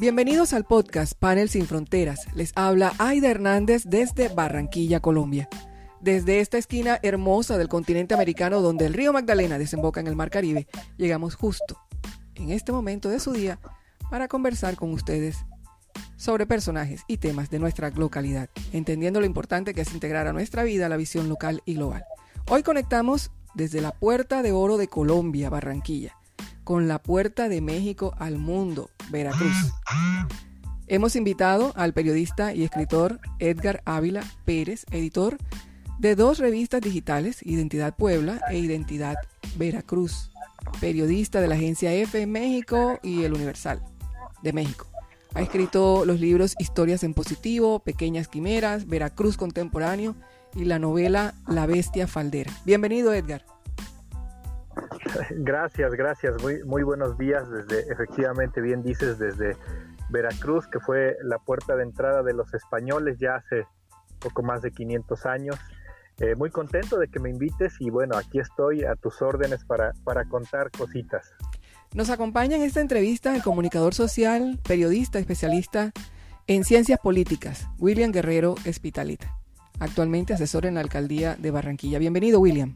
Bienvenidos al podcast Panel Sin Fronteras. Les habla Aida Hernández desde Barranquilla, Colombia. Desde esta esquina hermosa del continente americano donde el río Magdalena desemboca en el Mar Caribe, llegamos justo en este momento de su día para conversar con ustedes sobre personajes y temas de nuestra localidad, entendiendo lo importante que es integrar a nuestra vida la visión local y global. Hoy conectamos desde la Puerta de Oro de Colombia, Barranquilla, con la Puerta de México al Mundo, Veracruz. Hemos invitado al periodista y escritor Edgar Ávila Pérez, editor de dos revistas digitales, Identidad Puebla e Identidad Veracruz, periodista de la agencia en México y El Universal de México. Ha escrito los libros Historias en Positivo, Pequeñas Quimeras, Veracruz Contemporáneo y la novela La Bestia Faldera. Bienvenido, Edgar. Gracias, gracias. Muy, buenos días desde, efectivamente, bien dices, desde Veracruz, que fue la puerta de entrada de los españoles ya hace poco más de 500 años. Eh, muy contento de que me invites y bueno, aquí estoy a tus órdenes para, para contar cositas. Nos acompaña en esta entrevista el comunicador social, periodista, especialista en ciencias políticas, William Guerrero Espitalita, actualmente asesor en la alcaldía de Barranquilla. Bienvenido, William.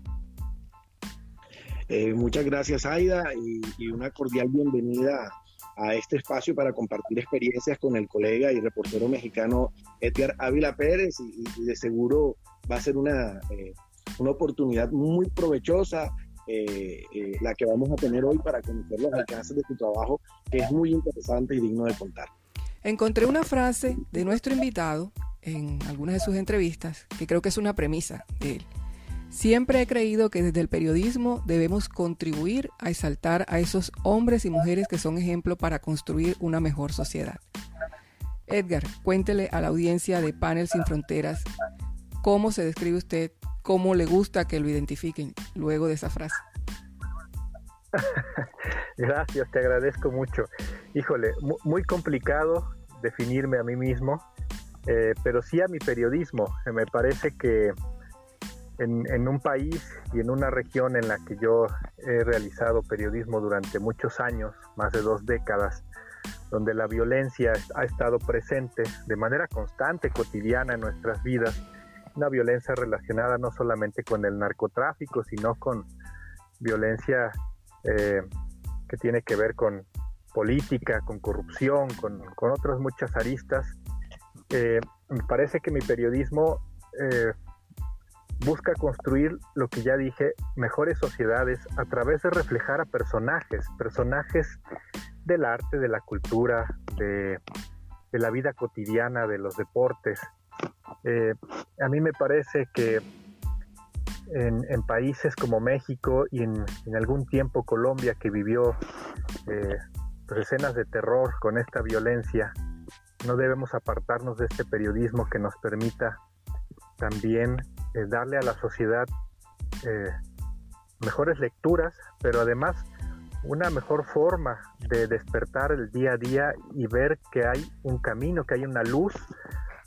Eh, muchas gracias, Aida, y, una cordial bienvenida a este espacio para compartir experiencias con el colega y reportero mexicano Edgar Ávila Pérez, y, de seguro va a ser una, eh, una oportunidad muy provechosa eh, la que vamos a tener hoy para conocer los alcances de tu trabajo, que es muy interesante y digno de contar. Encontré una frase de nuestro invitado en algunas de sus entrevistas que creo que es una premisa de él. Siempre he creído que desde el periodismo debemos contribuir a exaltar a esos hombres y mujeres que son ejemplo para construir una mejor sociedad. Edgar, cuéntele a la audiencia de Panel Sin Fronteras cómo se describe usted cómo le gusta que lo identifiquen luego de esa frase. Gracias, te agradezco mucho. Híjole, muy complicado definirme a mí mismo, eh, pero sí a mi periodismo. Me parece que en, en, un país y en una región en la que yo he realizado periodismo durante muchos años, más de dos décadas, donde la violencia ha estado presente de manera constante, cotidiana en nuestras vidas, una violencia relacionada no solamente con el narcotráfico, sino con violencia eh, que tiene que ver con política, con corrupción, con, otras muchas aristas. Eh, me parece que mi periodismo eh, busca construir lo que ya dije, mejores sociedades a través de reflejar a personajes, personajes del arte, de la cultura, de, la vida cotidiana, de los deportes, eh, a mí me parece que en, países como México y en, algún tiempo Colombia que vivió eh, pues, escenas de terror con esta violencia, no debemos apartarnos de este periodismo que nos permita también eh, darle a la sociedad mejores lecturas, pero además una mejor forma de despertar el día a día y ver que hay un camino, que hay una luz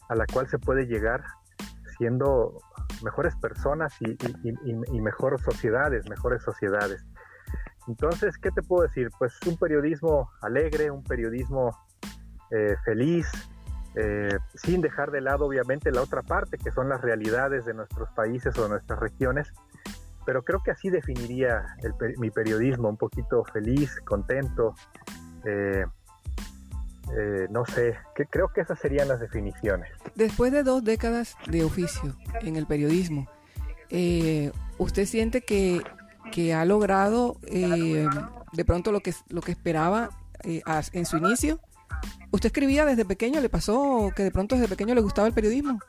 a la cual se puede llegar siendo mejores personas y, mejores sociedades, mejores sociedades. Entonces, ¿qué te puedo decir? Pues un periodismo alegre, un periodismo eh, feliz, eh, sin dejar de lado obviamente la otra parte, que son las realidades de nuestros países o de nuestras regiones, pero creo que así definiría mi periodismo, un poquito feliz, contento, eh, eh, no sé, creo que esas serían las definiciones. Después de dos décadas de oficio en el periodismo, ¿usted siente que, ha logrado de pronto lo que esperaba en su inicio? ¿Usted escribía desde pequeño? ¿Le pasó que de pronto desde pequeño le gustaba el periodismo?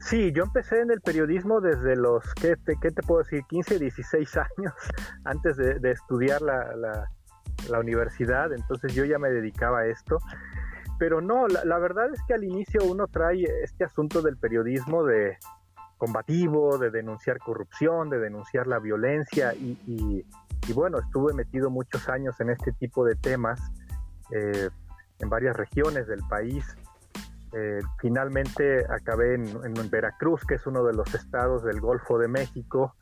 Sí, yo empecé en el periodismo desde los, ¿qué te, puedo decir? 15, 16 años antes de, estudiar la universidad, entonces yo ya me dedicaba a esto. Pero no, la, verdad es que al inicio uno trae este asunto del periodismo de combativo, de denunciar corrupción, de denunciar la violencia y, bueno, estuve metido muchos años en este tipo de temas eh, en varias regiones del país. Eh, finalmente acabé en, en, Veracruz, que es uno de los estados del Golfo de México,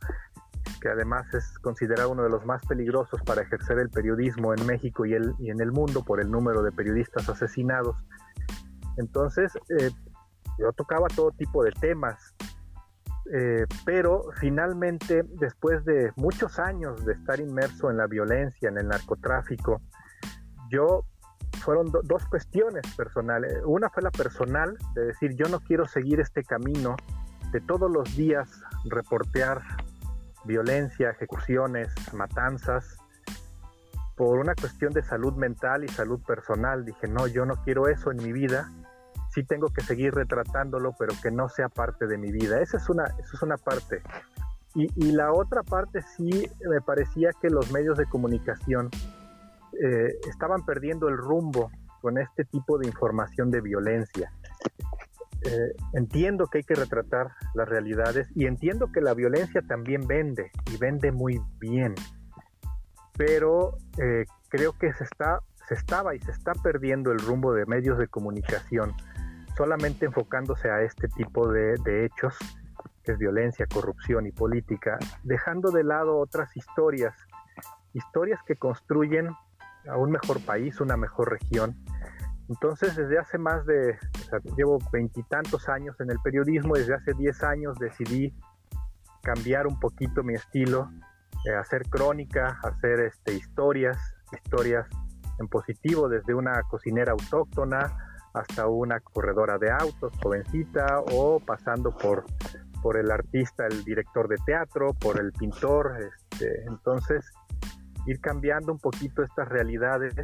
que además es considerado uno de los más peligrosos para ejercer el periodismo en México y, el, y en el mundo por el número de periodistas asesinados. Entonces, eh, yo tocaba todo tipo de temas, eh, pero finalmente, después de muchos años de estar inmerso en la violencia, en el narcotráfico, yo fueron dos cuestiones personales. Una fue la personal, de decir, yo no quiero seguir este camino de todos los días reportear violencia, ejecuciones, matanzas, por una cuestión de salud mental y salud personal. Dije, no, yo no quiero eso en mi vida sí tengo que seguir retratándolo, pero que no sea parte de mi vida. Esa es una, esa es una parte. Y, la otra parte sí me parecía que los medios de comunicación eh, estaban perdiendo el rumbo con este tipo de información de violencia. Eh, entiendo que hay que retratar las realidades y entiendo que la violencia también vende y vende muy bien, pero eh, creo que se está se estaba y se está perdiendo el rumbo de medios de comunicación solamente enfocándose a este tipo de, hechos, que es violencia, corrupción y política, dejando de lado otras historias, historias que construyen a un mejor país, una mejor región. Entonces, desde hace más de, llevo veintitantos años en el periodismo, desde hace diez años decidí cambiar un poquito mi estilo, eh, hacer crónica, hacer este, historias, historias en positivo, desde una cocinera autóctona hasta una corredora de autos, jovencita, o pasando por, por el artista, el director de teatro, por el pintor. Este, entonces, ir cambiando un poquito estas realidades.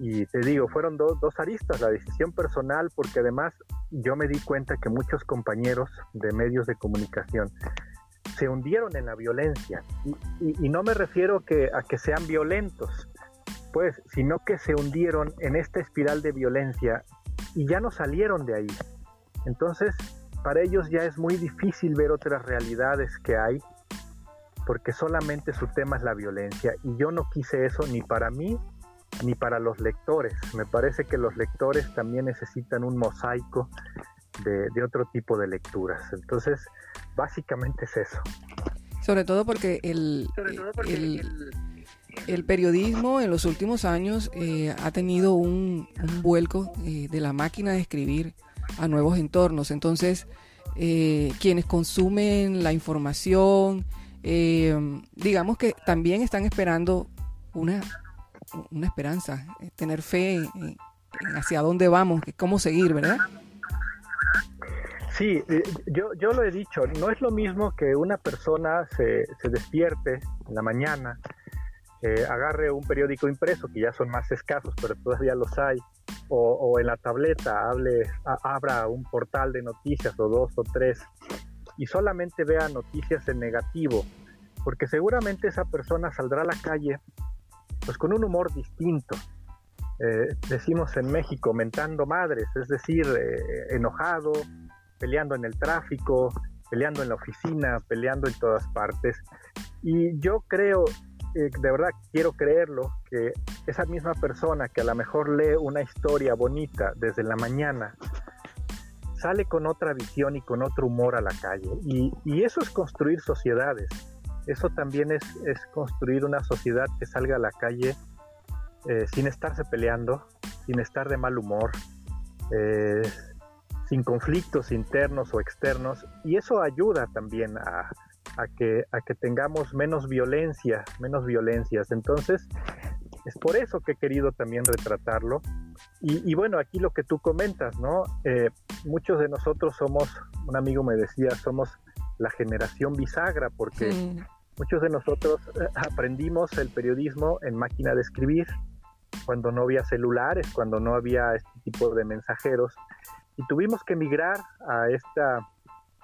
Y te digo, fueron dos aristas, la decisión personal, porque además yo me di cuenta que muchos compañeros de medios de comunicación se hundieron en la violencia. Y, no me refiero que, a que sean violentos, pues, sino que se hundieron en esta espiral de violencia y ya no salieron de ahí. Entonces, para ellos ya es muy difícil ver otras realidades que hay, porque solamente su tema es la violencia. Y yo no quise eso ni para mí ni para los lectores. Me parece que los lectores también necesitan un mosaico de, otro tipo de lecturas. Entonces, básicamente es eso. Sobre todo porque el, el periodismo en los últimos años eh, ha tenido un, vuelco eh, de la máquina de escribir a nuevos entornos. Entonces, eh, quienes consumen la información, digamos que también están esperando una, una esperanza, tener fe en, hacia dónde vamos, cómo seguir, ¿verdad? Sí, yo, yo lo he dicho, no es lo mismo que una persona se, se despierte en la mañana eh, agarre un periódico impreso, que ya son más escasos, pero todavía los hay, o, en la tableta hable, abra un portal de noticias o dos o tres y solamente vea noticias en negativo, porque seguramente esa persona saldrá a la calle pues con un humor distinto. Eh, decimos en México mentando madres, es decir, eh, enojado, peleando en el tráfico, peleando en la oficina, peleando en todas partes. Y yo creo de verdad quiero creerlo, que esa misma persona que a lo mejor lee una historia bonita desde la mañana, sale con otra visión y con otro humor a la calle. Y, eso es construir sociedades. Eso también es, construir una sociedad que salga a la calle eh, sin estarse peleando, sin estar de mal humor, eh, sin conflictos internos o externos. Y eso ayuda también a, que, a que tengamos menos violencia, menos violencias. Entonces, es por eso que he querido también retratarlo. Y, bueno, aquí lo que tú comentas, ¿no? Eh, muchos de nosotros somos, un amigo me decía, somos la generación bisagra, porque muchos de nosotros eh, aprendimos el periodismo en máquina de escribir, cuando no había celulares, cuando no había este tipo de mensajeros, y tuvimos que emigrar a esta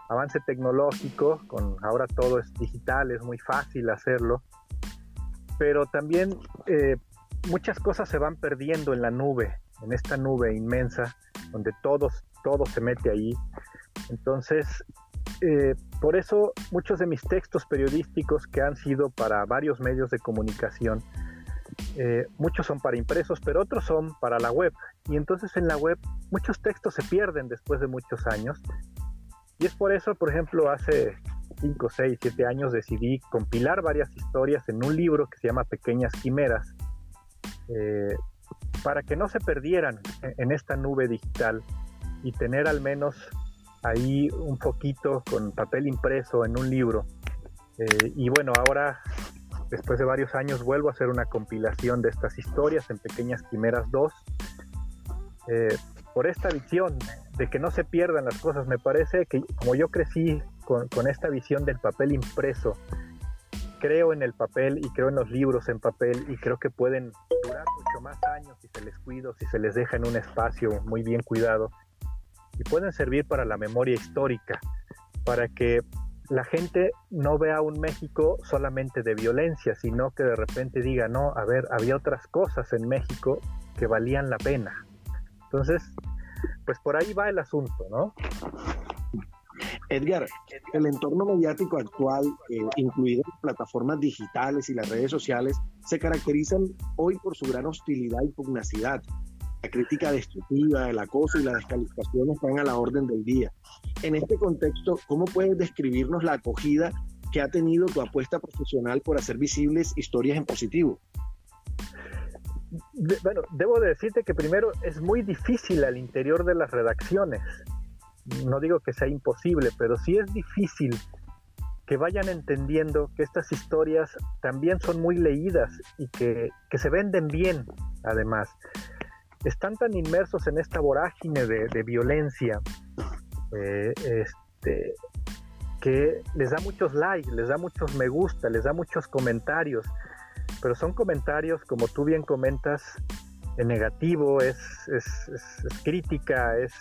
avance tecnológico, con ahora todo es digital, es muy fácil hacerlo, pero también eh, muchas cosas se van perdiendo en la nube, en esta nube inmensa, donde todos, todo se mete ahí. Entonces, eh, por eso muchos de mis textos periodísticos que han sido para varios medios de comunicación, eh, muchos son para impresos, pero otros son para la web. Y entonces en la web muchos textos se pierden después de muchos años y es por eso, por ejemplo, hace 5, 6, 7 años decidí compilar varias historias en un libro que se llama Pequeñas Quimeras, eh, para que no se perdieran en esta nube digital y tener al menos ahí un poquito con papel impreso en un libro. Eh, y bueno, ahora, después de varios años, vuelvo a hacer una compilación de estas historias en Pequeñas Quimeras 2. Eh, por esta visión de que no se pierdan las cosas, me parece que como yo crecí con, con esta visión del papel impreso, creo en el papel y creo en los libros en papel y creo que pueden durar mucho más años si se les cuida, si se les deja en un espacio muy bien cuidado y pueden servir para la memoria histórica, para que la gente no vea un México solamente de violencia, sino que de repente diga, no, a ver, había otras cosas en México que valían la pena. Entonces, pues por ahí va el asunto, ¿no? Edgar, el entorno mediático actual, eh, incluidas plataformas digitales y las redes sociales, se caracterizan hoy por su gran hostilidad y pugnacidad la crítica destructiva, el acoso y la descalificación están a la orden del día. En este contexto, ¿cómo puedes describirnos la acogida que ha tenido tu apuesta profesional por hacer visibles historias en positivo? bueno, debo decirte que primero es muy difícil al interior de las redacciones. No digo que sea imposible, pero sí es difícil que vayan entendiendo que estas historias también son muy leídas y que, que se venden bien, además. Están tan inmersos en esta vorágine de, violencia eh, este, que les da muchos likes, les da muchos me gusta, les da muchos comentarios, pero son comentarios, como tú bien comentas, en negativo, es, crítica, es,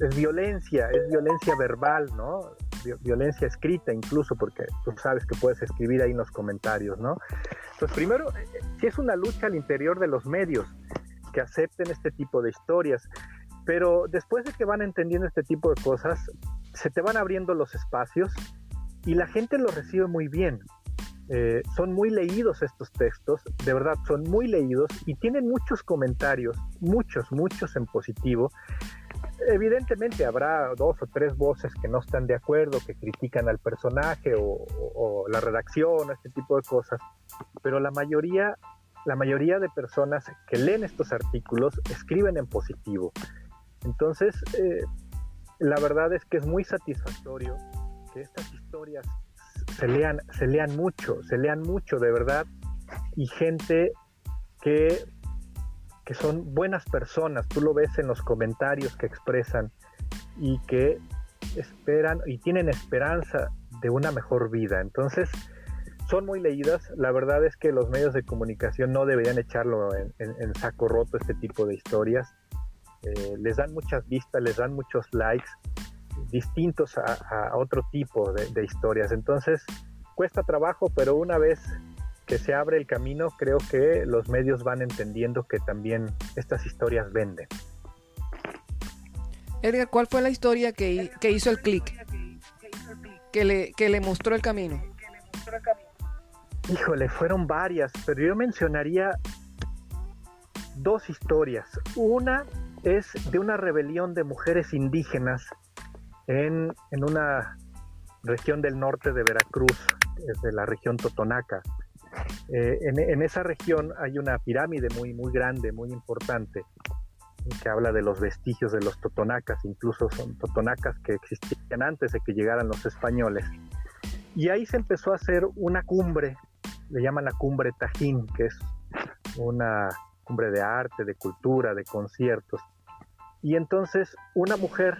es, violencia, es violencia verbal, ¿no? Violencia escrita incluso, porque tú sabes que puedes escribir ahí en los comentarios, ¿no? Entonces, primero, eh, eh, si es una lucha al interior de los medios, que acepten este tipo de historias. Pero después de que van entendiendo este tipo de cosas, se te van abriendo los espacios y la gente lo recibe muy bien. Eh, son muy leídos estos textos, de verdad, son muy leídos y tienen muchos comentarios, muchos, muchos en positivo. Evidentemente habrá dos o tres voces que no están de acuerdo, que critican al personaje o, la redacción, este tipo de cosas, pero la mayoría la mayoría de personas que leen estos artículos escriben en positivo. Entonces, eh, la verdad es que es muy satisfactorio que estas historias se lean, se lean mucho, se lean mucho de verdad, y gente que, que son buenas personas, tú lo ves en los comentarios que expresan y que esperan y tienen esperanza de una mejor vida. Entonces, son muy leídas. La verdad es que los medios de comunicación no deberían echarlo en, saco roto este tipo de historias. Eh, les dan muchas vistas, les dan muchos likes distintos a, otro tipo de, historias. Entonces, cuesta trabajo, pero una vez que se abre el camino, creo que los medios van entendiendo que también estas historias venden. Edgar, ¿cuál fue la historia que, hizo el clic? Que le, que le mostró el camino. Híjole, fueron varias, pero yo mencionaría dos historias. Una es de una rebelión de mujeres indígenas en, una región del norte de Veracruz, de la región Totonaca. Eh, en, esa región hay una pirámide muy, muy grande, muy importante, que habla de los vestigios de los totonacas, incluso son totonacas que existían antes de que llegaran los españoles. Y ahí se empezó a hacer una cumbre le llaman la cumbre Tajín, que es una cumbre de arte, de cultura, de conciertos. Y entonces una mujer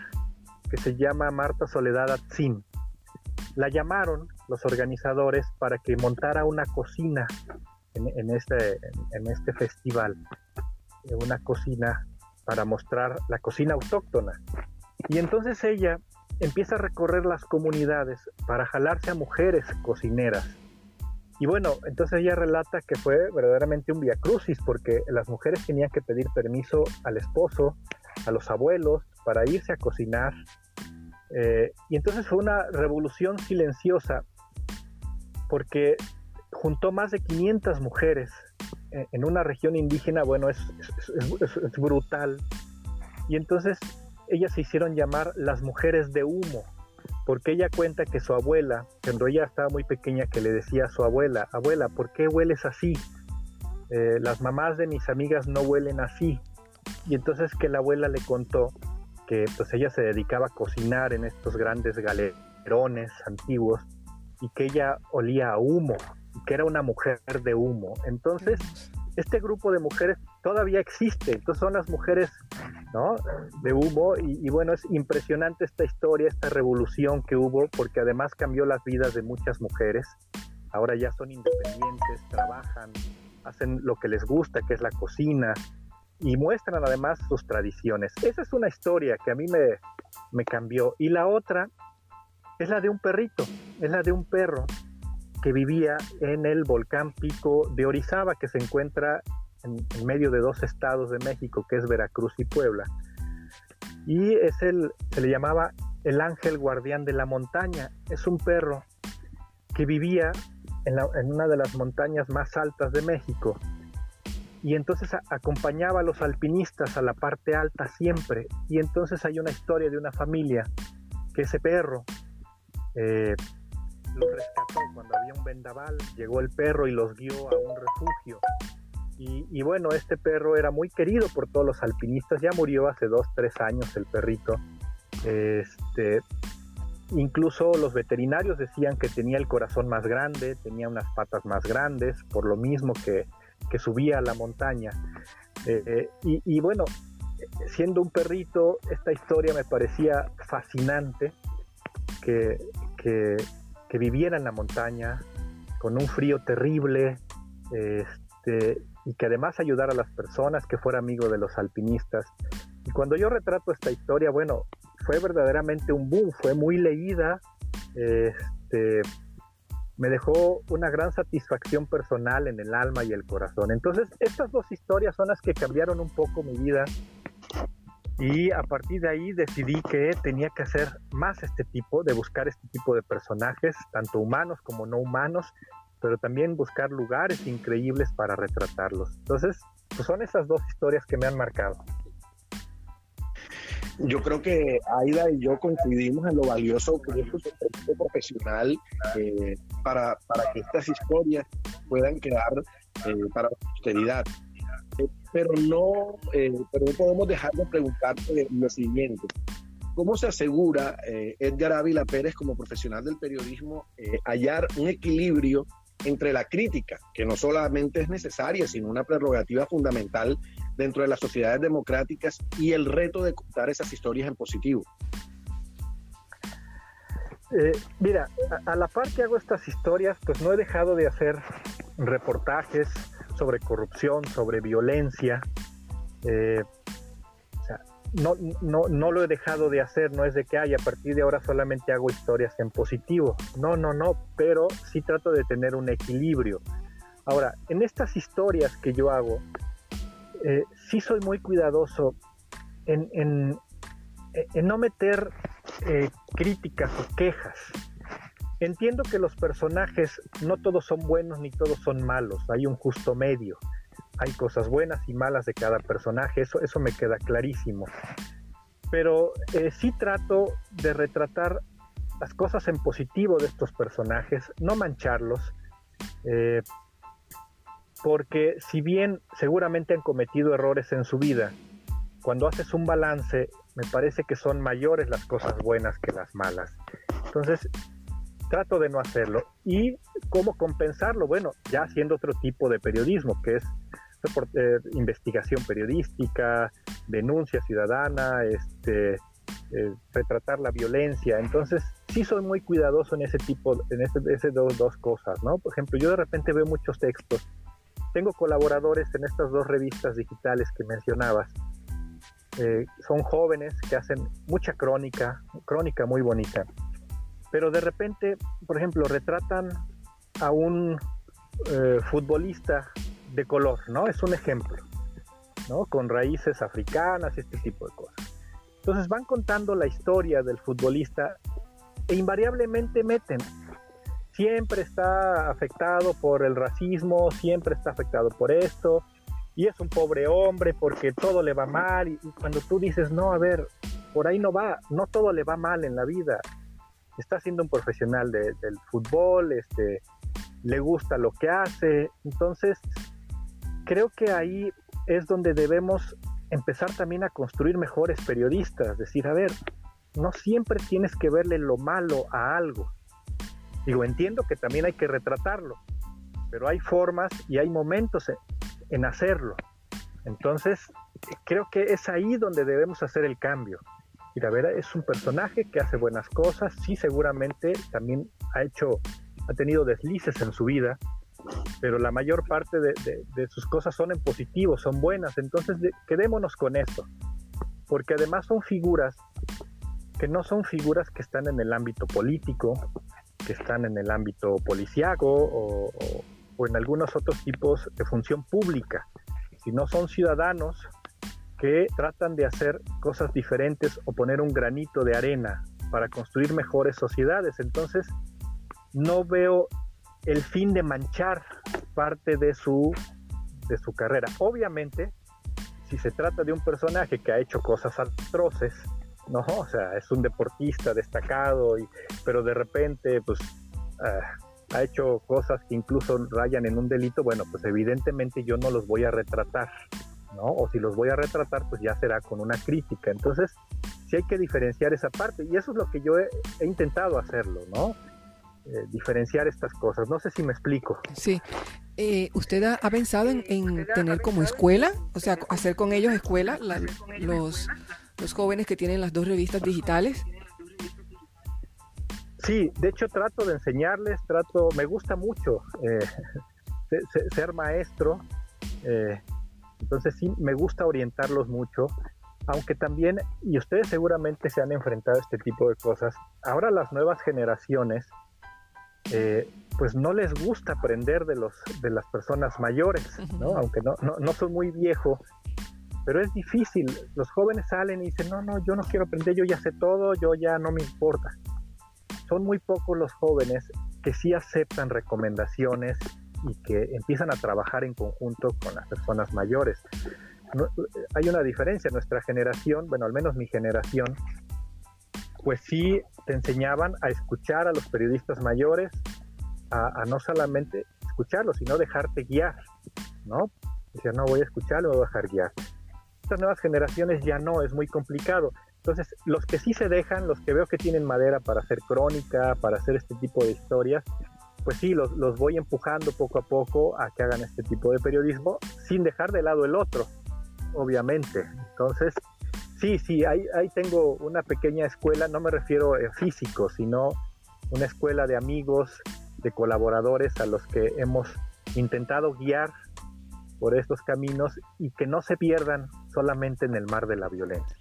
que se llama Marta Soledad Atzin, la llamaron los organizadores para que montara una cocina en, este, en este festival, una cocina para mostrar la cocina autóctona. Y entonces ella empieza a recorrer las comunidades para jalarse a mujeres cocineras y bueno, entonces ella relata que fue verdaderamente un crucis porque las mujeres tenían que pedir permiso al esposo, a los abuelos, para irse a cocinar. Eh, y entonces fue una revolución silenciosa porque juntó más de 500 mujeres en, una región indígena, bueno, es, es, brutal. Y entonces ellas se hicieron llamar las mujeres de humo, porque ella cuenta que su abuela, cuando ella estaba muy pequeña, que le decía a su abuela, abuela, ¿por qué hueles así? Eh, las mamás de mis amigas no huelen así. Y entonces que la abuela le contó que pues ella se dedicaba a cocinar en estos grandes galerones antiguos y que ella olía a humo, y que era una mujer de humo. Entonces, este grupo de mujeres todavía existe, entonces son las mujeres ¿no? de humo y, bueno, es impresionante esta historia, esta revolución que hubo, porque además cambió las vidas de muchas mujeres, ahora ya son independientes, trabajan, hacen lo que les gusta, que es la cocina, y muestran además sus tradiciones. Esa es una historia que a mí me, me cambió. Y la otra es la de un perrito, es la de un perro que vivía en el volcán Pico de Orizaba, que se encuentra en, medio de dos estados de México, que es Veracruz y Puebla. Y es el, se le llamaba el ángel guardián de la montaña. Es un perro que vivía en, en una de las montañas más altas de México. Y entonces acompañaba a los alpinistas a la parte alta siempre. Y entonces hay una historia de una familia que ese perro eh, los rescató cuando había un vendaval, llegó el perro y los guió a un refugio. Y, bueno, este perro era muy querido por todos los alpinistas, ya murió hace dos, tres años el perrito. Este, incluso los veterinarios decían que tenía el corazón más grande, tenía unas patas más grandes, por lo mismo que, subía a la montaña. Eh, eh, y, bueno, siendo un perrito, esta historia me parecía fascinante, que, que, viviera en la montaña con un frío terrible este, y que además ayudara a las personas, que fuera amigo de los alpinistas. Y cuando yo retrato esta historia, bueno, fue verdaderamente un boom, fue muy leída, este, me dejó una gran satisfacción personal en el alma y el corazón. Entonces, estas dos historias son las que cambiaron un poco mi vida y a partir de ahí decidí que tenía que hacer más este tipo, de buscar este tipo de personajes, tanto humanos como no humanos, pero también buscar lugares increíbles para retratarlos. Entonces, pues son esas dos historias que me han marcado. Yo creo que Aida y yo coincidimos en lo valioso que es su profesional eh, para, para que estas historias puedan quedar eh, para la posteridad pero no, eh, pero no podemos dejar de preguntarte lo siguiente. ¿Cómo se asegura eh, Edgar Ávila Pérez como profesional del periodismo eh, hallar un equilibrio entre la crítica, que no solamente es necesaria, sino una prerrogativa fundamental dentro de las sociedades democráticas, y el reto de contar esas historias en positivo? mira, a, a, la par que hago estas historias, pues no he dejado de hacer reportajes, sobre corrupción, sobre violencia. Eh, no, no, no, lo he dejado de hacer, no es de que haya a partir de ahora solamente hago historias en positivo. No, no, no, pero sí trato de tener un equilibrio. Ahora, en estas historias que yo hago, eh, sí soy muy cuidadoso en, en, no meter eh, críticas o quejas. Entiendo que los personajes no todos son buenos ni todos son malos, hay un justo medio. Hay cosas buenas y malas de cada personaje, eso, eso me queda clarísimo. Pero eh, sí trato de retratar las cosas en positivo de estos personajes, no mancharlos, eh, porque si bien seguramente han cometido errores en su vida, cuando haces un balance, me parece que son mayores las cosas buenas que las malas. Entonces, trato de no hacerlo. ¿Y cómo compensarlo? Bueno, ya haciendo otro tipo de periodismo, que es eh, investigación periodística, denuncia ciudadana, este, eh, retratar la violencia. Entonces, sí soy muy cuidadoso en ese tipo, en ese, dos, dos cosas, ¿no? Por ejemplo, yo de repente veo muchos textos. Tengo colaboradores en estas dos revistas digitales que mencionabas. Eh, son jóvenes que hacen mucha crónica, crónica muy bonita pero de repente, por ejemplo, retratan a un eh, futbolista de color, ¿no? Es un ejemplo, ¿no? Con raíces africanas, este tipo de cosas. Entonces van contando la historia del futbolista e invariablemente meten. Siempre está afectado por el racismo, siempre está afectado por esto, y es un pobre hombre porque todo le va mal, y cuando tú dices, no, a ver, por ahí no va, no todo le va mal en la vida, está siendo un profesional del fútbol, este, le gusta lo que hace. Entonces, creo que ahí es donde debemos empezar también a construir mejores periodistas, decir, a ver, no siempre tienes que verle lo malo a algo. Digo, entiendo que también hay que retratarlo, pero hay formas y hay momentos en hacerlo. Entonces, creo que es ahí donde debemos hacer el cambio. Vera es un personaje que hace buenas cosas, sí seguramente también ha hecho, ha tenido deslices en su vida, pero la mayor parte de, sus cosas son en positivo, son buenas, entonces quedémonos con eso, porque además son figuras que no son figuras que están en el ámbito político, que están en el ámbito policiaco o, o en algunos otros tipos de función pública, sino son ciudadanos que tratan de hacer cosas diferentes o poner un granito de arena para construir mejores sociedades. Entonces, no veo el fin de manchar parte de su, de su carrera. Obviamente, si se trata de un personaje que ha hecho cosas atroces, ¿no? O sea, es un deportista destacado, y, pero de repente, pues, ah, ha hecho cosas que incluso rayan en un delito, bueno, pues evidentemente yo no los voy a retratar, ¿no? O si los voy a retratar, pues ya será con una crítica. Entonces, sí hay que diferenciar esa parte y eso es lo que yo he, intentado hacerlo, ¿no? Eh, diferenciar estas cosas. No sé si me explico. Sí. Eh, ¿Usted ha, pensado en, tener como escuela? O sea, hacer con ellos escuela, los, los jóvenes que tienen las dos revistas digitales. Sí, de hecho trato de enseñarles, trato, me gusta mucho eh, ser maestro, entonces sí, me gusta orientarlos mucho, aunque también, y ustedes seguramente se han enfrentado a este tipo de cosas, ahora las nuevas generaciones, eh, pues no les gusta aprender de, los, de las personas mayores, ¿no? Aunque no, no, no son muy viejos, pero es difícil. Los jóvenes salen y dicen, no, no, yo no quiero aprender, yo ya sé todo, yo ya no me importa. Son muy pocos los jóvenes que sí aceptan recomendaciones y que empiezan a trabajar en conjunto con las personas mayores. hay una diferencia, nuestra generación, bueno, al menos mi generación, pues sí te enseñaban a escuchar a los periodistas mayores, a, no solamente escucharlos, sino dejarte guiar, ¿no? Decía, no voy a escuchar, voy a dejar guiar. Estas nuevas generaciones ya no, es muy complicado. Entonces, los que sí se dejan, los que veo que tienen madera para hacer crónica, para hacer este tipo de historias, pues sí, los, los, voy empujando poco a poco a que hagan este tipo de periodismo sin dejar de lado el otro, obviamente. Entonces, sí, sí, ahí, ahí tengo una pequeña escuela, no me refiero en físico, sino una escuela de amigos, de colaboradores a los que hemos intentado guiar por estos caminos y que no se pierdan solamente en el mar de la violencia.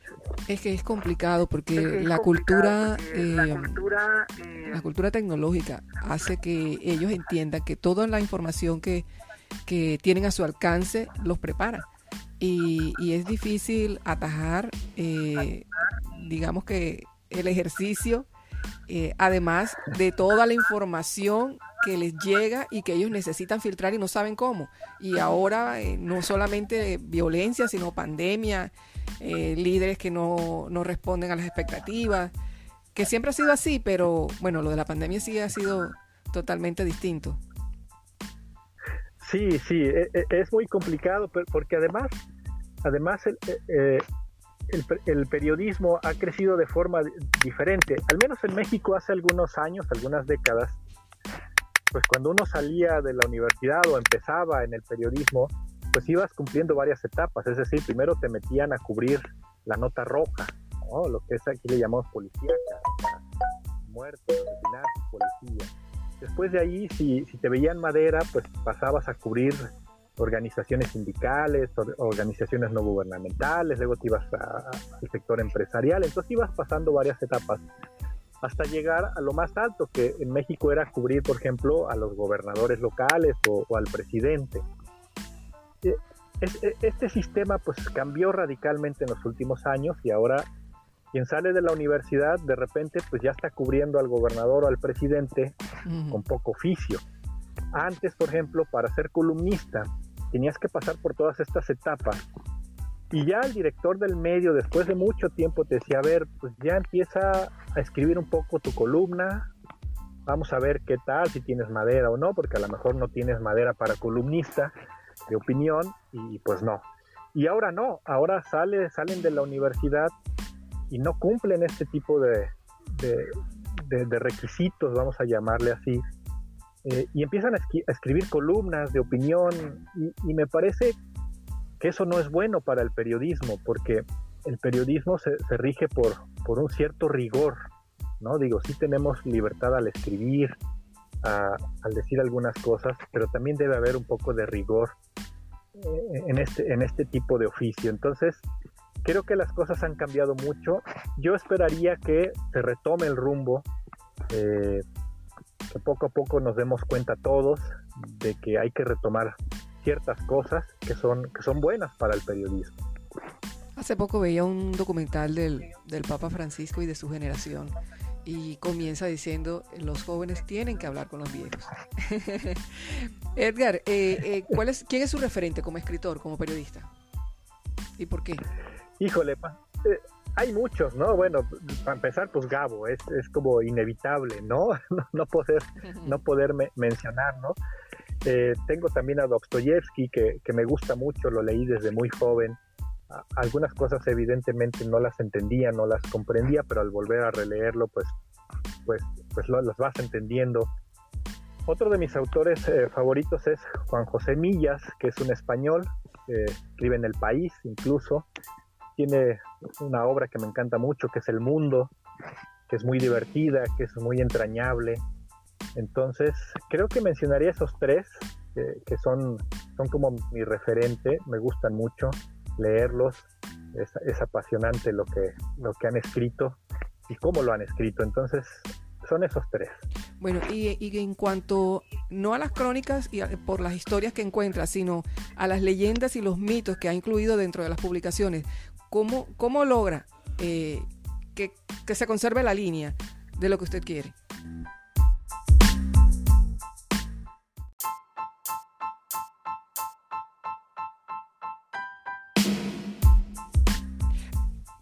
Es que es complicado porque, la, cultura, la, eh, cultura, eh, la cultura tecnológica hace que ellos entiendan que toda la información que, tienen a su alcance los prepara. Y, es difícil atajar, eh, digamos que el ejercicio, además de toda la información que les llega y que ellos necesitan filtrar y no saben cómo. Y ahora eh, no solamente violencia, sino pandemia, eh, líderes que no, no, responden a las expectativas, que siempre ha sido así, pero bueno, lo de la pandemia sí ha sido totalmente distinto. Sí, sí, e, e, es muy complicado porque además, además el, el, periodismo ha crecido de forma diferente. Al menos en México hace algunos años, algunas décadas, pues cuando uno salía de la universidad o empezaba en el periodismo, pues ibas cumpliendo varias etapas, es decir, primero te metían a cubrir la nota roja, lo que es aquí le llamamos policía, muertos, asesinatos, policía. Después de ahí, si, si te veían madera, pues pasabas a cubrir organizaciones sindicales, organizaciones no gubernamentales, luego te ibas al sector empresarial, entonces ibas pasando varias etapas hasta llegar a lo más alto, que en México era cubrir, por ejemplo, a los gobernadores locales o, al presidente. E, e, este sistema pues cambió radicalmente en los últimos años y ahora quien sale de la universidad de repente pues ya está cubriendo al gobernador o al presidente con poco oficio. Antes, por ejemplo, para ser columnista tenías que pasar por todas estas etapas Y ya el director del medio, después de mucho tiempo, te decía, a ver, pues ya empieza a escribir un poco tu columna, vamos a ver qué tal, si tienes madera o no, porque a lo mejor no tienes madera para columnista de opinión y pues no. Y ahora no, ahora sale, salen de la universidad y no cumplen este tipo de, de, requisitos, vamos a llamarle así, eh, y empiezan a, escribir columnas de opinión y, me parece que eso no es bueno para el periodismo, porque el periodismo se, rige por, por, un cierto rigor, ¿no? Digo, sí tenemos libertad al escribir, al decir algunas cosas, pero también debe haber un poco de rigor eh, en, este, en este tipo de oficio. Entonces, creo que las cosas han cambiado mucho. Yo esperaría que se retome el rumbo, eh, que poco a poco nos demos cuenta todos de que hay que retomar ciertas cosas que son, que son buenas para el periodismo. Hace poco veía un documental del, del Papa Francisco y de su generación y comienza diciendo los jóvenes tienen que hablar con los viejos. Edgar, eh, eh, ¿cuál es, ¿quién es su referente como escritor, como periodista? ¿Y por qué? Híjole, eh, hay muchos, ¿no? Bueno, para empezar, pues Gabo, es, es como inevitable, ¿no? no, poder, no poder mencionar, ¿no? Tengo también a Dostoyevsky, que, que me gusta mucho, lo leí desde muy joven algunas cosas evidentemente no las entendía, no las comprendía, pero al volver a releerlo, pues, pues, pues las vas entendiendo. Otro de mis autores eh, favoritos es Juan José Millas, que es un español, escribe en El País incluso. Tiene una obra que me encanta mucho, que es El Mundo, que es muy divertida, que es muy entrañable. Entonces, creo que mencionaría esos tres, que son, son como mi referente, me gustan mucho leerlos. Es, apasionante lo que, lo que han escrito y cómo lo han escrito. Entonces, son esos tres. Bueno, y, en cuanto no a las crónicas y por las historias que encuentra, sino a las leyendas y los mitos que ha incluido dentro de las publicaciones, ¿cómo, cómo logra eh, que, que se conserve la línea de lo que usted quiere?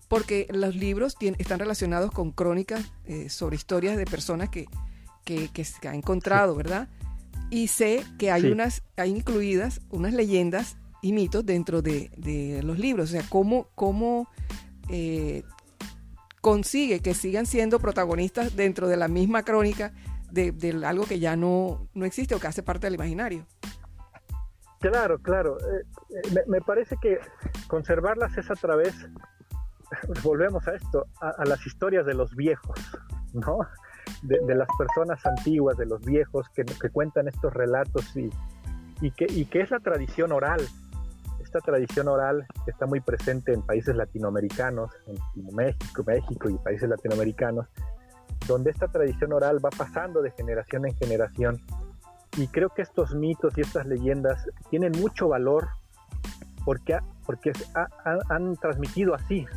Porque los libros están relacionados con crónicas eh, sobre historias de personas que, que, se ha encontrado, ¿verdad? Y sé que hay unas, hay incluidas unas leyendas y mitos dentro de, los libros. O sea, cómo, cómo eh, consigue que sigan siendo protagonistas dentro de la misma crónica de, algo que ya no, no existe o que hace parte del imaginario. Claro, claro. Eh, me, me, parece que conservarlas es a través volvemos a esto, a, las historias de los viejos, ¿no? De, las personas antiguas, de los viejos que, cuentan estos relatos y, y, que, y que es la tradición oral. Esta tradición oral que está muy presente en países latinoamericanos, en México, México y países latinoamericanos, donde esta tradición oral va pasando de generación en generación. Y creo que estos mitos y estas leyendas tienen mucho valor porque, porque han transmitido así,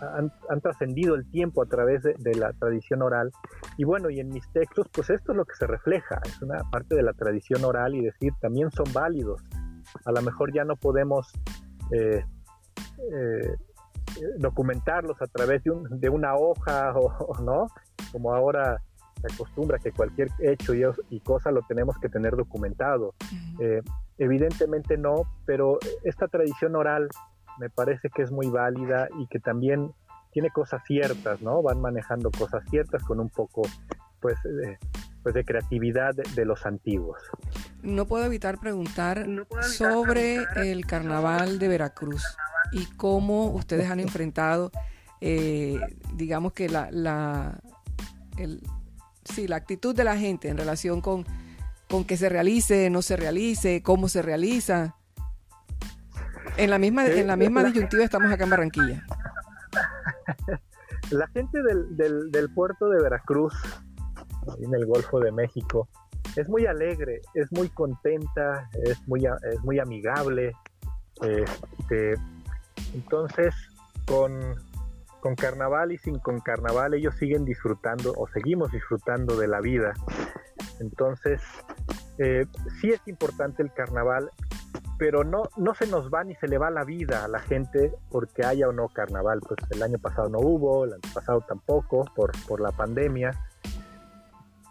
han, trascendido el tiempo a través de, la tradición oral. Y bueno, y en mis textos, pues esto es lo que se refleja, es una parte de la tradición oral y decir, también son válidos. A lo mejor ya no podemos eh, eh, documentarlos a través de, una hoja o, no, como ahora se acostumbra que cualquier hecho y, cosa lo tenemos que tener documentado. Eh, evidentemente no, pero esta tradición oral me parece que es muy válida y que también tiene cosas ciertas, ¿no? Van manejando cosas ciertas con un poco, pues, de, pues de creatividad de, los antiguos. No puedo evitar preguntar sobre el carnaval de Veracruz y cómo ustedes han enfrentado, eh, digamos que la, la, el, sí, la actitud de la gente en relación con, con que se realice, no se realice, cómo se realiza. En la misma, en la misma disyuntiva estamos acá en Barranquilla. La gente del, del, puerto de Veracruz, en el Golfo de México, es muy alegre, es muy contenta, es muy, es muy amigable. Este, entonces, con, con carnaval y sin con carnaval, ellos siguen disfrutando o seguimos disfrutando de la vida. Entonces, eh, sí es importante el carnaval, pero no, no se nos va ni se le va la vida a la gente porque haya o no carnaval. Pues el año pasado no hubo, el año pasado tampoco por, por la pandemia.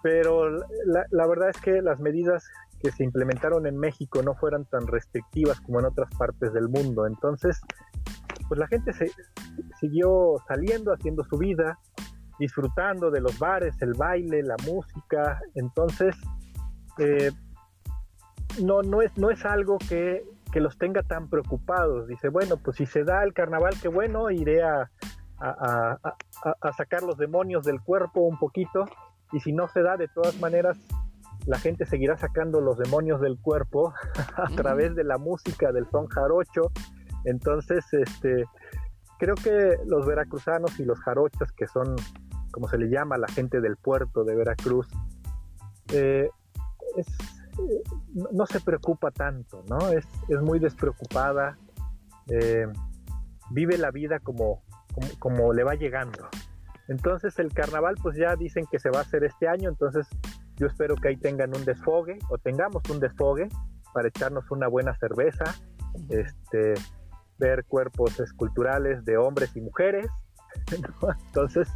Pero la, verdad es que las medidas que se implementaron en México no fueran tan restrictivas como en otras partes del mundo. Entonces, pues la gente se siguió saliendo, haciendo su vida, disfrutando de los bares, el baile, la música. Entonces, eh, no, no, es, no es algo que, que, los tenga tan preocupados. Dice, bueno, pues si se da el carnaval, qué bueno, iré a, a, a, a sacar los demonios del cuerpo un poquito. Y si no se da, de todas maneras, la gente seguirá sacando los demonios del cuerpo a través de la música del son jarocho. Entonces, este, creo que los veracruzanos y los jarochos, que son, como se le llama, la gente del puerto de Veracruz, eh, es, no se preocupa tanto, ¿no? Es, es muy despreocupada, eh, vive la vida como, como, le va llegando. Entonces el carnaval pues ya dicen que se va a hacer este año, entonces yo espero que ahí tengan un desfogue o tengamos un desfogue para echarnos una buena cerveza, este, ver cuerpos esculturales de hombres y mujeres. Entonces,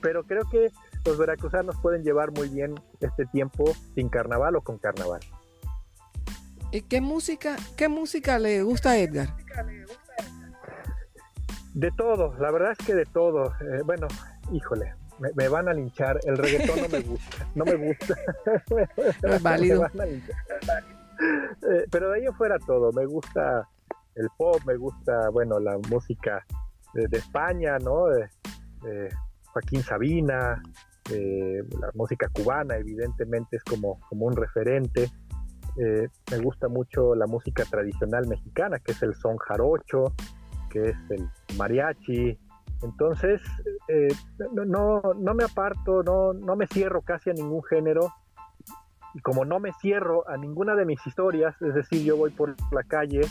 pero creo que los veracruzanos pueden llevar muy bien este tiempo sin carnaval o con carnaval. ¿Y qué música, qué música le gusta a Edgar? De todo, la verdad es que de todo. Eh, bueno, híjole, me, van a linchar. El reggaetón no me gusta, no me gusta. No es válido. Eh, pero de ahí fuera todo. Me gusta el pop, me gusta, bueno, la música de, España, ¿no? Joaquín Sabina, la música cubana, evidentemente es como, como un referente. Eh, me gusta mucho la música tradicional mexicana, que es el son jarocho, que es el mariachi, entonces, eh, no, no me aparto, no, no me cierro casi a ningún género. Y como no me cierro a ninguna de mis historias, es decir, yo voy por la calle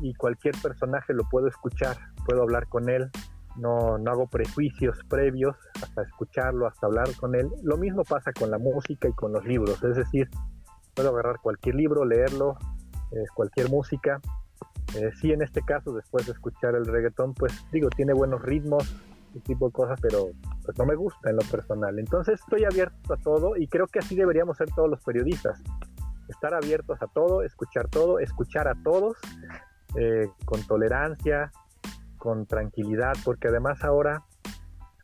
y cualquier personaje lo puedo escuchar, puedo hablar con él, no, no hago prejuicios previos hasta escucharlo, hasta hablar con él. Lo mismo pasa con la música y con los libros, es decir, puedo agarrar cualquier libro, leerlo, eh, cualquier música eh, sí, en este caso, después de escuchar el reggaetón, pues digo, tiene buenos ritmos, ese tipo de cosas, pero pues no me gusta en lo personal. Entonces estoy abierto a todo y creo que así deberíamos ser todos los periodistas. Estar abiertos a todo, escuchar todo, escuchar a todos eh, con tolerancia, con tranquilidad, porque además ahora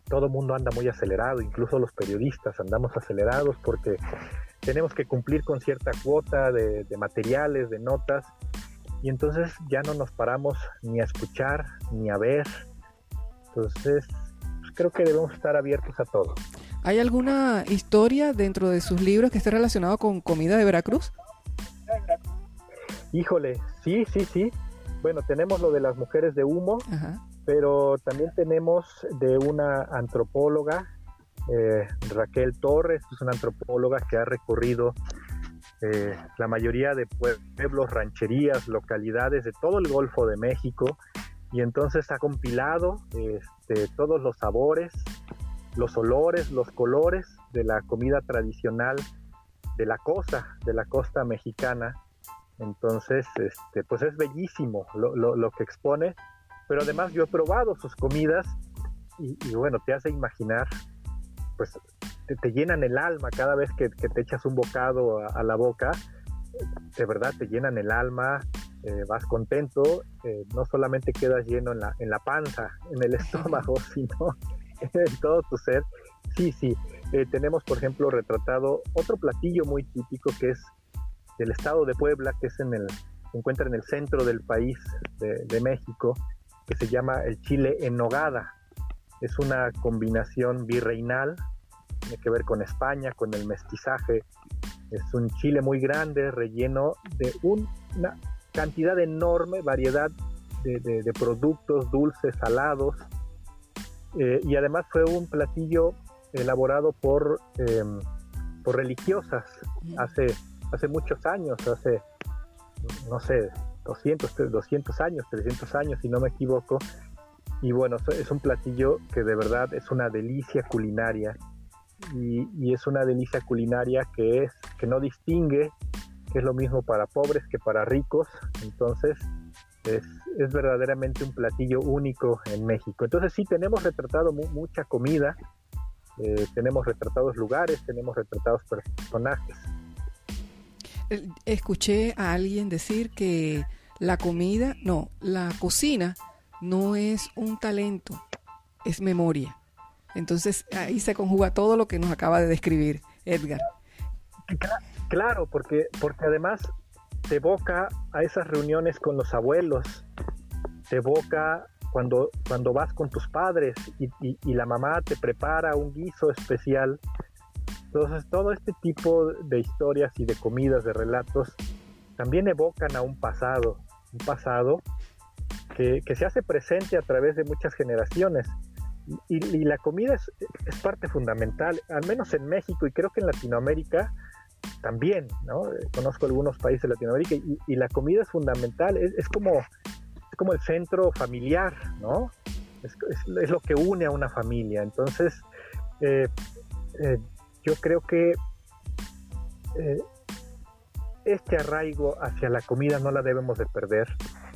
todo el mundo anda muy acelerado, incluso los periodistas andamos acelerados porque tenemos que cumplir con cierta cuota de, de materiales, de notas, y entonces ya no nos paramos ni a escuchar ni a ver. Entonces, pues, creo que debemos estar abiertos a todo. ¿Hay alguna historia dentro de sus libros que esté relacionado con comida de Veracruz? Híjole, sí, sí, sí. Bueno, tenemos lo de las mujeres de humo, pero también tenemos de una antropóloga, eh, Raquel Torres, es una antropóloga que ha recorrido eh, la mayoría de pueblos, rancherías, localidades de todo el Golfo de México y entonces ha compilado este, todos los sabores, los olores, los colores de la comida tradicional de la costa, de la costa mexicana. Entonces, este, pues es bellísimo lo, que expone, pero además yo he probado sus comidas y, y bueno, te hace imaginar pues te, llenan el alma cada vez que, te echas un bocado a, la boca, de verdad te llenan el alma, eh, vas contento, eh, no solamente quedas lleno en la, en la panza, en el estómago, sino en todo tu ser. Sí, sí, eh, tenemos por ejemplo retratado otro platillo muy típico que es del estado de Puebla, que es en el, se encuentra en el centro del país de, de México, que se llama el chile en nogada. Es una combinación virreinal tiene que ver con España, con el mestizaje. Es un chile muy grande, relleno de una cantidad enorme, variedad de, productos dulces, salados. Eh, y además fue un platillo elaborado por, em, por religiosas hace, hace muchos años, hace, no sé, 200, 200 años, 300 años, si no me equivoco. Y bueno, es un platillo que de verdad es una delicia culinaria y, es una delicia culinaria que es que no distingue que es lo mismo para pobres que para ricos. Entonces, es, es verdaderamente un platillo único en México. Entonces, sí, tenemos retratado mucha comida, eh, tenemos retratados lugares, tenemos retratados personajes. Escuché a alguien decir que la comida, no, la cocina no es un talento, es memoria. Entonces ahí se conjuga todo lo que nos acaba de describir Edgar. Claro, porque, porque además te evoca a esas reuniones con los abuelos, te evoca cuando, cuando vas con tus padres y, y, la mamá te prepara un guiso especial. Entonces todo este tipo de historias y de comidas, de relatos, también evocan a un pasado, un pasado que, se hace presente a través de muchas generaciones. Y, la comida es, parte fundamental, al menos en México y creo que en Latinoamérica también, ¿no? Conozco algunos países de Latinoamérica y, la comida es fundamental, es, como, el centro familiar, ¿no? Es, es, lo que une a una familia. Entonces, eh, eh, yo creo que eh, este arraigo hacia la comida no la debemos de perder,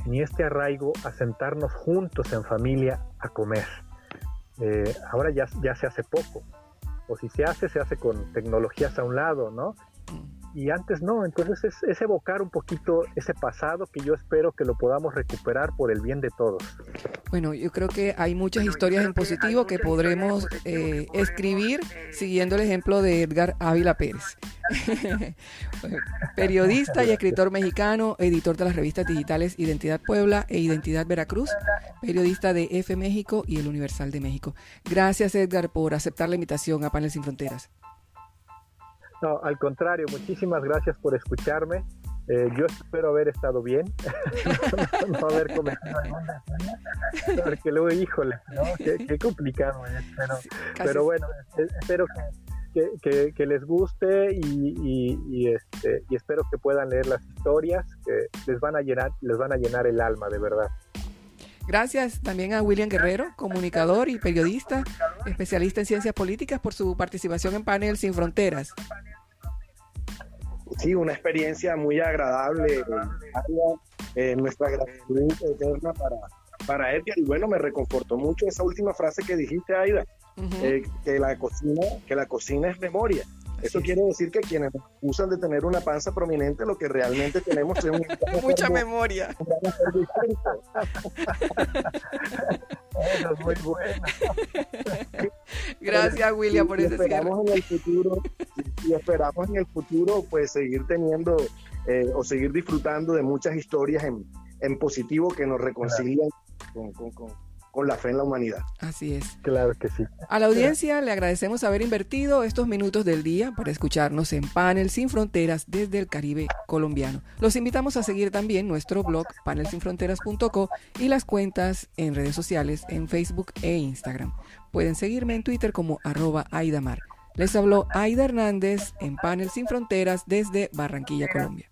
ni este arraigo a sentarnos juntos en familia a comer. ahora ya, ya se hace poco, o si se hace, se hace con tecnologías a un lado, ¿no? Y antes no, entonces es, evocar un poquito ese pasado que yo espero que lo podamos recuperar por el bien de todos. Bueno, yo creo que hay muchas historias en positivo que podremos eh, escribir siguiendo el ejemplo de Edgar Ávila Pérez. Periodista y escritor mexicano, editor de las revistas digitales Identidad Puebla e Identidad Veracruz, periodista de F México y El Universal de México. Gracias Edgar por aceptar la invitación a Panel Sin Fronteras. No, al contrario, muchísimas gracias por escucharme. Eh, yo espero haber estado bien, no haber cometido alguna porque luego, híjole, ¿no? qué, complicado es, pero, pero bueno, espero que, que, les guste y, y, este, y espero que puedan leer las historias que les van a llenar, les van a llenar el alma, de verdad. Gracias también a William Guerrero, comunicador y periodista, especialista en ciencias políticas, por su participación en Panel Sin Fronteras sí, una experiencia muy agradable. Eh, nuestra gratitud eterna para, para Edgar. Y bueno, me reconfortó mucho esa última frase que dijiste, Aida, eh, que, la cocina, que la cocina es memoria. Eso quiere decir que quienes nos acusan de tener una panza prominente, lo que realmente tenemos es mucha memoria. Eso es muy bueno. Gracias, William, por ese esperamos en el futuro y esperamos en el futuro pues seguir teniendo eh, o seguir disfrutando de muchas historias en, en positivo que nos reconcilian con, con, con con la fe en la humanidad. Así es. Claro que sí. A la audiencia le agradecemos haber invertido estos minutos del día para escucharnos en Panel Sin Fronteras desde el Caribe colombiano. Los invitamos a seguir también nuestro blog panelsinfronteras.co y las cuentas en redes sociales en Facebook e Instagram. Pueden seguirme en Twitter como arroba Aidamar. Les habló Aida Hernández en Panel Sin Fronteras desde Barranquilla, Colombia.